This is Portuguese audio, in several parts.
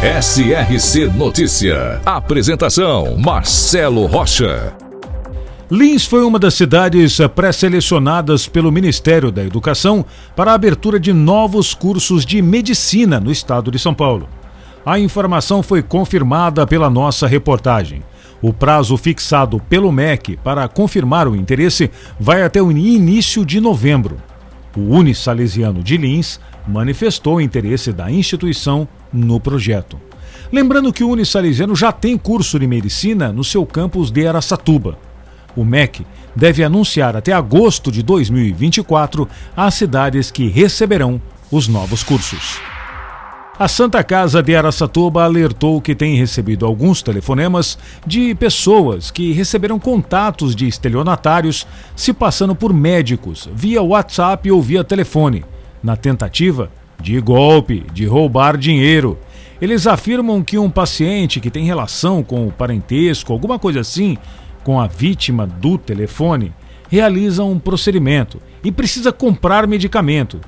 SRC Notícia. Apresentação: Marcelo Rocha. Lins foi uma das cidades pré-selecionadas pelo Ministério da Educação para a abertura de novos cursos de medicina no estado de São Paulo. A informação foi confirmada pela nossa reportagem. O prazo fixado pelo MEC para confirmar o interesse vai até o início de novembro. O Unisalesiano de Lins manifestou o interesse da instituição no projeto. Lembrando que o Unisalesiano já tem curso de medicina no seu campus de Araçatuba. O MEC deve anunciar até agosto de 2024 as cidades que receberão os novos cursos. A Santa Casa de Araçatuba alertou que tem recebido alguns telefonemas de pessoas que receberam contatos de estelionatários se passando por médicos via WhatsApp ou via telefone, na tentativa de golpe, de roubar dinheiro. Eles afirmam que um paciente que tem relação com o parentesco, alguma coisa assim, com a vítima do telefone, realiza um procedimento e precisa comprar medicamento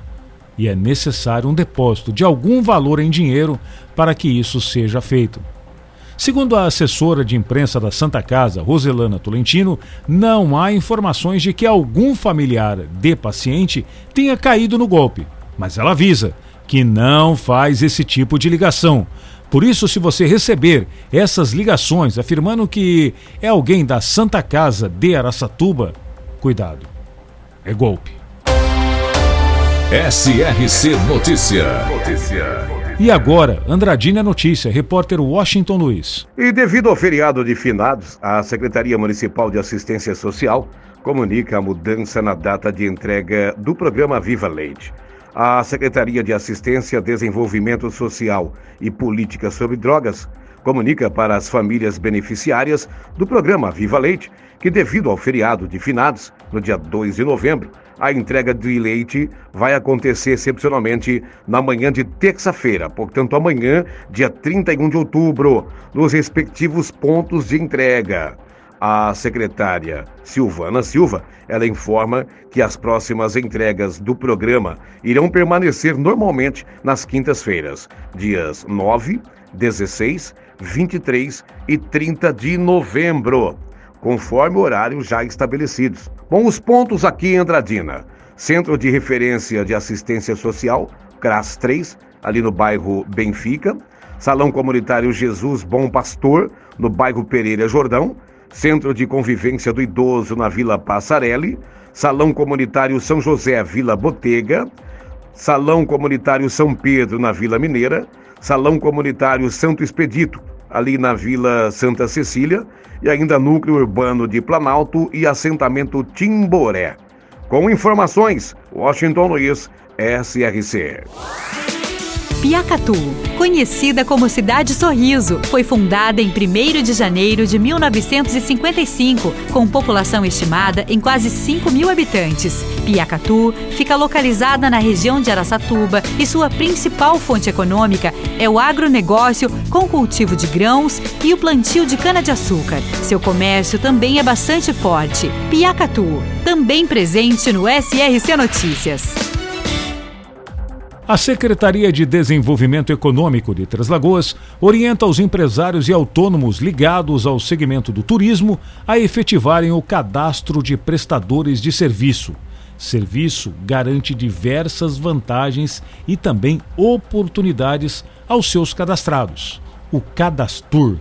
e é necessário um depósito de algum valor em dinheiro para que isso seja feito. Segundo a assessora de imprensa da Santa Casa, Roselana Tolentino, não há informações de que algum familiar de paciente tenha caído no golpe, mas ela avisa que não faz esse tipo de ligação. Por isso, se você receber essas ligações afirmando que é alguém da Santa Casa de Araçatuba, cuidado. É golpe. SRC Notícia. Notícia. E agora, Andradina Notícia, repórter Washington Luiz. E devido ao feriado de finados, a Secretaria Municipal de Assistência Social comunica a mudança na data de entrega do programa Viva Leite. A Secretaria de Assistência, Desenvolvimento Social e Política sobre Drogas comunica para as famílias beneficiárias do programa Viva Leite que, devido ao feriado de finados, no dia 2 de novembro, a entrega de leite vai acontecer excepcionalmente na manhã de terça-feira, portanto, amanhã, dia 31 de outubro, nos respectivos pontos de entrega. A secretária Silvana Silva, ela informa que as próximas entregas do programa irão permanecer normalmente nas quintas-feiras, dias 9, 16, 23 e 30 de novembro conforme o horário já estabelecidos. Bom, os pontos aqui em Andradina. Centro de Referência de Assistência Social, CRAS 3, ali no bairro Benfica. Salão Comunitário Jesus Bom Pastor, no bairro Pereira Jordão. Centro de Convivência do Idoso, na Vila Passarelli. Salão Comunitário São José, Vila Botega. Salão Comunitário São Pedro, na Vila Mineira. Salão Comunitário Santo Expedito, ali na Vila Santa Cecília, e ainda núcleo urbano de Planalto e assentamento Timboré. Com informações, Washington Luiz, SRC. Piacatu, conhecida como Cidade Sorriso, foi fundada em 1 de janeiro de 1955, com população estimada em quase 5 mil habitantes. Piacatu fica localizada na região de Araçatuba e sua principal fonte econômica é o agronegócio com cultivo de grãos e o plantio de cana-de-açúcar. Seu comércio também é bastante forte. Piacatu, também presente no SRC Notícias. A Secretaria de Desenvolvimento Econômico de Três Lagoas orienta os empresários e autônomos ligados ao segmento do turismo a efetivarem o cadastro de prestadores de serviço. Serviço garante diversas vantagens e também oportunidades aos seus cadastrados. O Cadastur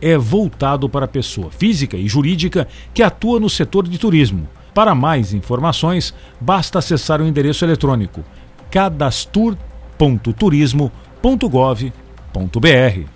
é voltado para a pessoa física e jurídica que atua no setor de turismo. Para mais informações, basta acessar o endereço eletrônico cadastur.turismo.gov.br.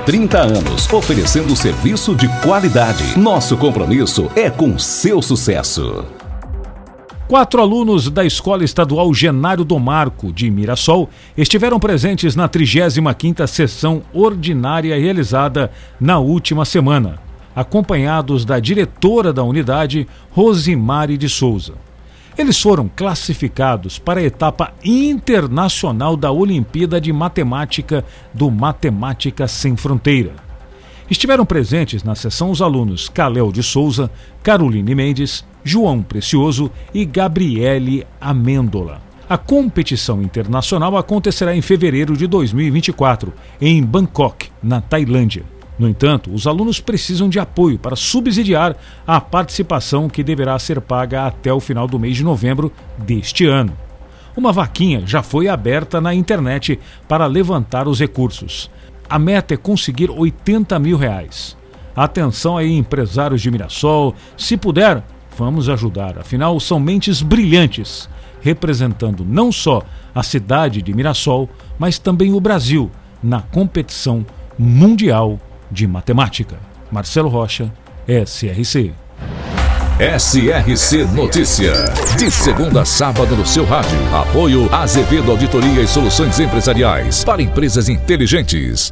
30 anos, oferecendo serviço de qualidade. Nosso compromisso é com seu sucesso. Quatro alunos da Escola Estadual Genário do Marco, de Mirassol, estiveram presentes na 35ª sessão ordinária realizada na última semana, acompanhados da diretora da unidade, Rosimari de Souza. Eles foram classificados para a etapa internacional da Olimpíada de Matemática do Matemática Sem Fronteira. Estiveram presentes na sessão os alunos Caléu de Souza, Caroline Mendes, João Precioso e Gabriele Amêndola. A competição internacional acontecerá em fevereiro de 2024, em Bangkok, na Tailândia. No entanto, os alunos precisam de apoio para subsidiar a participação que deverá ser paga até o final do mês de novembro deste ano. Uma vaquinha já foi aberta na internet para levantar os recursos. A meta é conseguir 80 mil reais. Atenção aí, empresários de Mirassol, se puder, vamos ajudar. Afinal, são mentes brilhantes, representando não só a cidade de Mirassol, mas também o Brasil na competição mundial de Matemática. Marcelo Rocha, SRC. SRC Notícia. De segunda a sábado no seu rádio. Apoio Azevedo Auditoria e Soluções Empresariais para empresas inteligentes.